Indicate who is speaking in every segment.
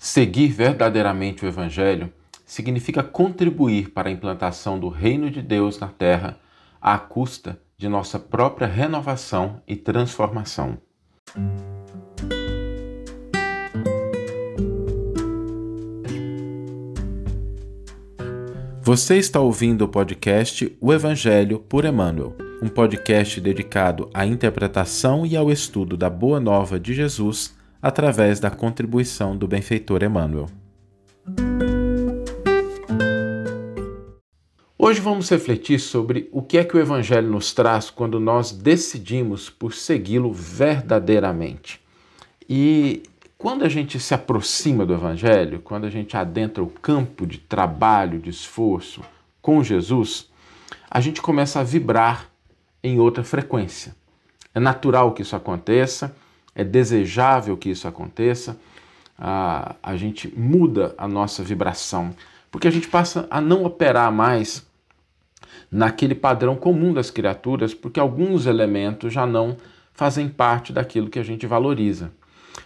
Speaker 1: Seguir verdadeiramente o Evangelho significa contribuir para a implantação do reino de Deus na terra à custa de nossa própria renovação e transformação. Você está ouvindo o podcast O Evangelho por Emmanuel, um podcast dedicado à interpretação e ao estudo da Boa Nova de Jesus através da contribuição do benfeitor Emmanuel. Hoje vamos refletir sobre o que é que o Evangelho nos traz quando nós decidimos por segui-lo verdadeiramente. E quando a gente se aproxima do Evangelho, quando a gente adentra o campo de trabalho, de esforço com Jesus, a gente começa a vibrar em outra frequência. É natural que isso aconteça é desejável que isso aconteça, a, a gente muda a nossa vibração, porque a gente passa a não operar mais naquele padrão comum das criaturas, porque alguns elementos já não fazem parte daquilo que a gente valoriza.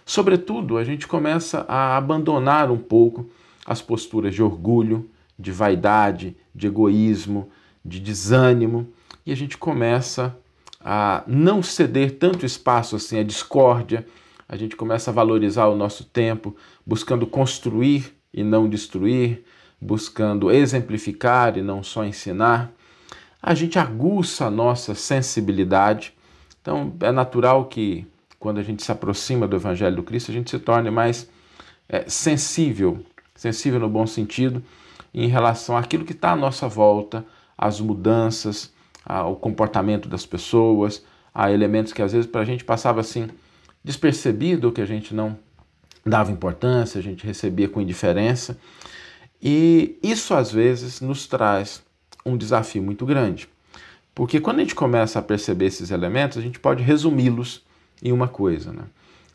Speaker 1: Sobretudo, a gente começa a abandonar um pouco as posturas de orgulho, de vaidade, de egoísmo, de desânimo, e a gente começa a não ceder tanto espaço assim à discórdia, a gente começa a valorizar o nosso tempo, buscando construir e não destruir, buscando exemplificar e não só ensinar. A gente aguça a nossa sensibilidade. Então, é natural que quando a gente se aproxima do Evangelho do Cristo, a gente se torne mais é, sensível, sensível no bom sentido, em relação àquilo que está à nossa volta, às mudanças, ao comportamento das pessoas, a elementos que às vezes para a gente passava assim despercebido, que a gente não dava importância, a gente recebia com indiferença. E isso às vezes nos traz um desafio muito grande. Porque quando a gente começa a perceber esses elementos, a gente pode resumi-los em uma coisa, né?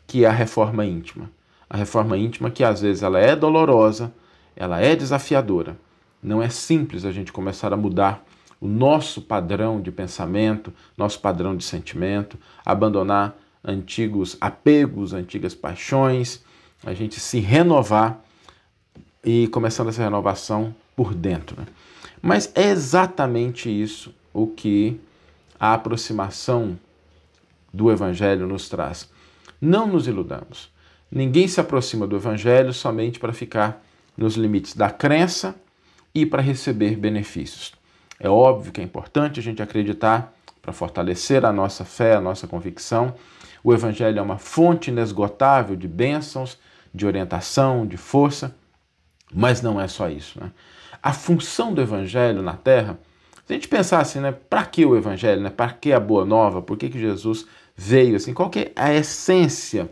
Speaker 1: que é a reforma íntima. A reforma íntima que às vezes ela é dolorosa, ela é desafiadora. Não é simples a gente começar a mudar o nosso padrão de pensamento, nosso padrão de sentimento, abandonar antigos apegos, antigas paixões, a gente se renovar e começando essa renovação por dentro. Né? Mas é exatamente isso o que a aproximação do Evangelho nos traz. Não nos iludamos. Ninguém se aproxima do Evangelho somente para ficar nos limites da crença e para receber benefícios. É óbvio que é importante a gente acreditar para fortalecer a nossa fé, a nossa convicção. O Evangelho é uma fonte inesgotável de bênçãos, de orientação, de força, mas não é só isso. Né? A função do Evangelho na Terra, se a gente pensar assim, né, para que o Evangelho, né, para que a Boa Nova, por que, que Jesus veio, assim, qual que é a essência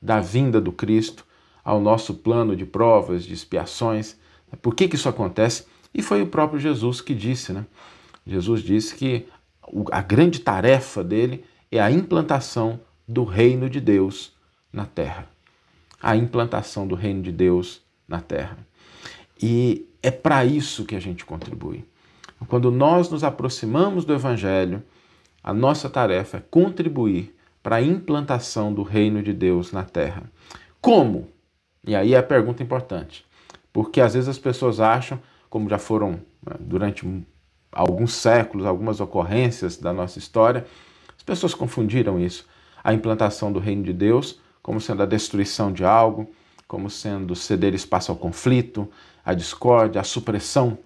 Speaker 1: da vinda do Cristo ao nosso plano de provas, de expiações, por que, que isso acontece? E foi o próprio Jesus que disse, né? Jesus disse que a grande tarefa dele é a implantação do reino de Deus na terra. A implantação do reino de Deus na terra. E é para isso que a gente contribui. Quando nós nos aproximamos do Evangelho, a nossa tarefa é contribuir para a implantação do reino de Deus na terra. Como? E aí é a pergunta importante. Porque às vezes as pessoas acham como já foram né, durante alguns séculos, algumas ocorrências da nossa história, as pessoas confundiram isso. A implantação do reino de Deus como sendo a destruição de algo, como sendo ceder espaço ao conflito, à discórdia, à supressão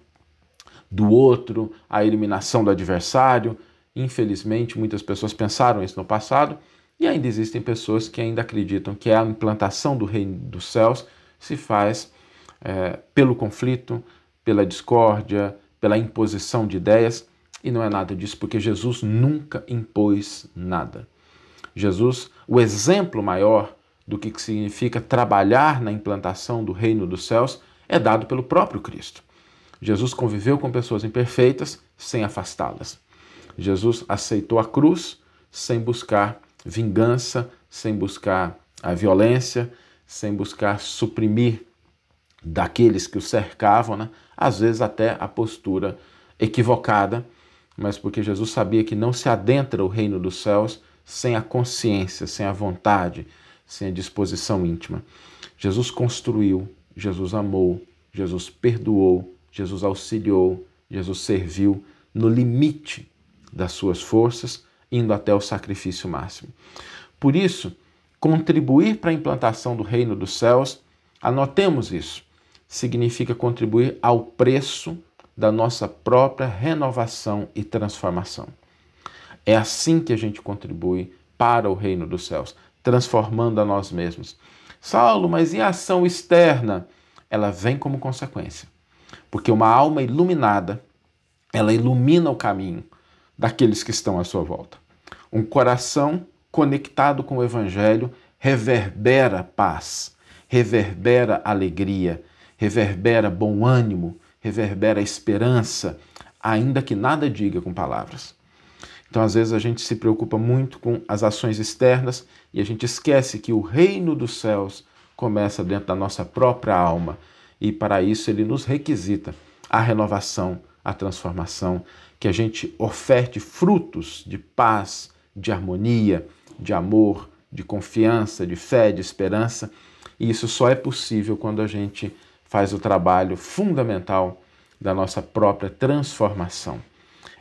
Speaker 1: do outro, à eliminação do adversário. Infelizmente, muitas pessoas pensaram isso no passado e ainda existem pessoas que ainda acreditam que a implantação do reino dos céus se faz é, pelo conflito, pela discórdia, pela imposição de ideias, e não é nada disso, porque Jesus nunca impôs nada. Jesus, o exemplo maior do que significa trabalhar na implantação do reino dos céus, é dado pelo próprio Cristo. Jesus conviveu com pessoas imperfeitas sem afastá-las. Jesus aceitou a cruz sem buscar vingança, sem buscar a violência, sem buscar suprimir daqueles que o cercavam, né? às vezes até a postura equivocada, mas porque Jesus sabia que não se adentra o reino dos céus sem a consciência, sem a vontade, sem a disposição íntima. Jesus construiu, Jesus amou, Jesus perdoou, Jesus auxiliou, Jesus serviu no limite das suas forças, indo até o sacrifício máximo. Por isso, contribuir para a implantação do reino dos céus, anotemos isso, significa contribuir ao preço da nossa própria renovação e transformação. É assim que a gente contribui para o reino dos céus, transformando a nós mesmos. Saulo, mas e a ação externa? Ela vem como consequência. Porque uma alma iluminada, ela ilumina o caminho daqueles que estão à sua volta. Um coração conectado com o evangelho reverbera paz, reverbera alegria, reverbera bom ânimo, reverbera esperança, ainda que nada diga com palavras. Então, às vezes, a gente se preocupa muito com as ações externas e a gente esquece que o reino dos céus começa dentro da nossa própria alma e, para isso, ele nos requisita a renovação, a transformação, que a gente oferte frutos de paz, de harmonia, de amor, de confiança, de fé, de esperança. E isso só é possível quando a gente faz o trabalho fundamental da nossa própria transformação.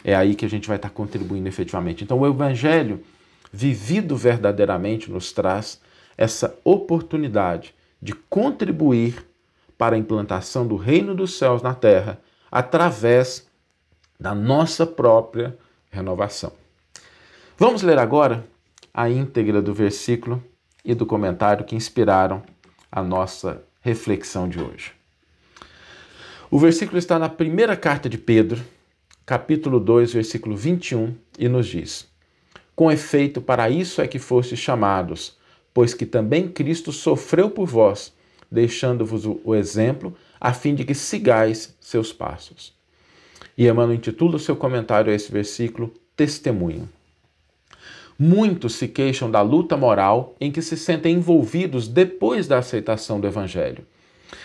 Speaker 1: É aí que a gente vai estar contribuindo efetivamente. Então, o Evangelho vivido verdadeiramente nos traz essa oportunidade de contribuir para a implantação do reino dos céus na terra através da nossa própria renovação. Vamos ler agora a íntegra do versículo e do comentário que inspiraram a nossa reflexão de hoje. O versículo está na primeira carta de Pedro, capítulo 2, versículo 21, e nos diz: Com efeito, para isso é que fostes chamados, pois que também Cristo sofreu por vós, deixando-vos o exemplo, a fim de que sigais seus passos. E Emmanuel intitula o seu comentário a esse versículo Testemunho. Muitos se queixam da luta moral em que se sentem envolvidos depois da aceitação do Evangelho.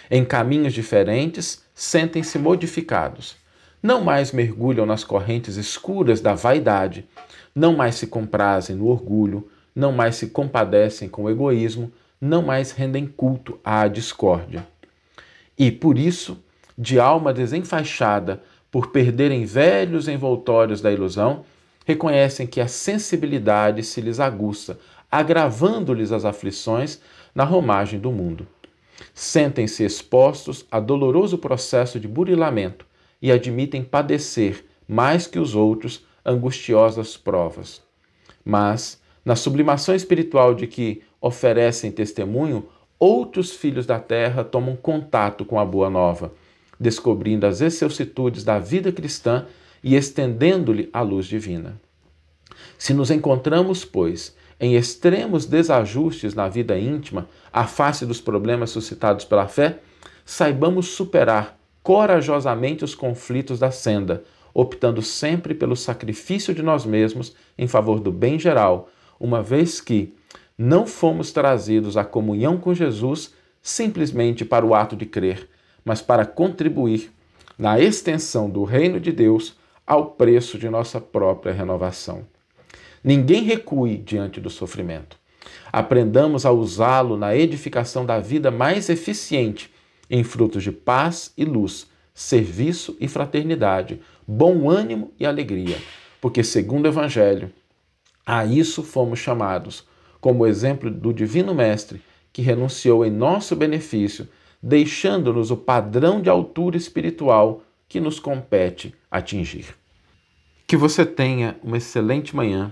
Speaker 1: Em caminhos diferentes, sentem-se modificados. Não mais mergulham nas correntes escuras da vaidade, não mais se comprazem no orgulho, não mais se compadecem com o egoísmo, não mais rendem culto à discórdia. E, por isso, de alma desenfaixada, por perderem velhos envoltórios da ilusão, reconhecem que a sensibilidade se lhes aguça, agravando-lhes as aflições na romagem do mundo. Sentem-se expostos a doloroso processo de burilamento e admitem padecer, mais que os outros, angustiosas provas. Mas, na sublimação espiritual de que oferecem testemunho, outros filhos da terra tomam contato com a boa nova, descobrindo as excelsitudes da vida cristã e estendendo-lhe a luz divina. Se nos encontramos, pois, em extremos desajustes na vida íntima, à face dos problemas suscitados pela fé, saibamos superar corajosamente os conflitos da senda, optando sempre pelo sacrifício de nós mesmos em favor do bem geral, uma vez que não fomos trazidos à comunhão com Jesus simplesmente para o ato de crer, mas para contribuir na extensão do reino de Deus ao preço de nossa própria renovação. Ninguém recue diante do sofrimento. Aprendamos a usá-lo na edificação da vida mais eficiente, em frutos de paz e luz, serviço e fraternidade, bom ânimo e alegria, porque, segundo o Evangelho, a isso fomos chamados, como exemplo do Divino Mestre, que renunciou em nosso benefício, deixando-nos o padrão de altura espiritual que nos compete atingir. Que você tenha uma excelente manhã,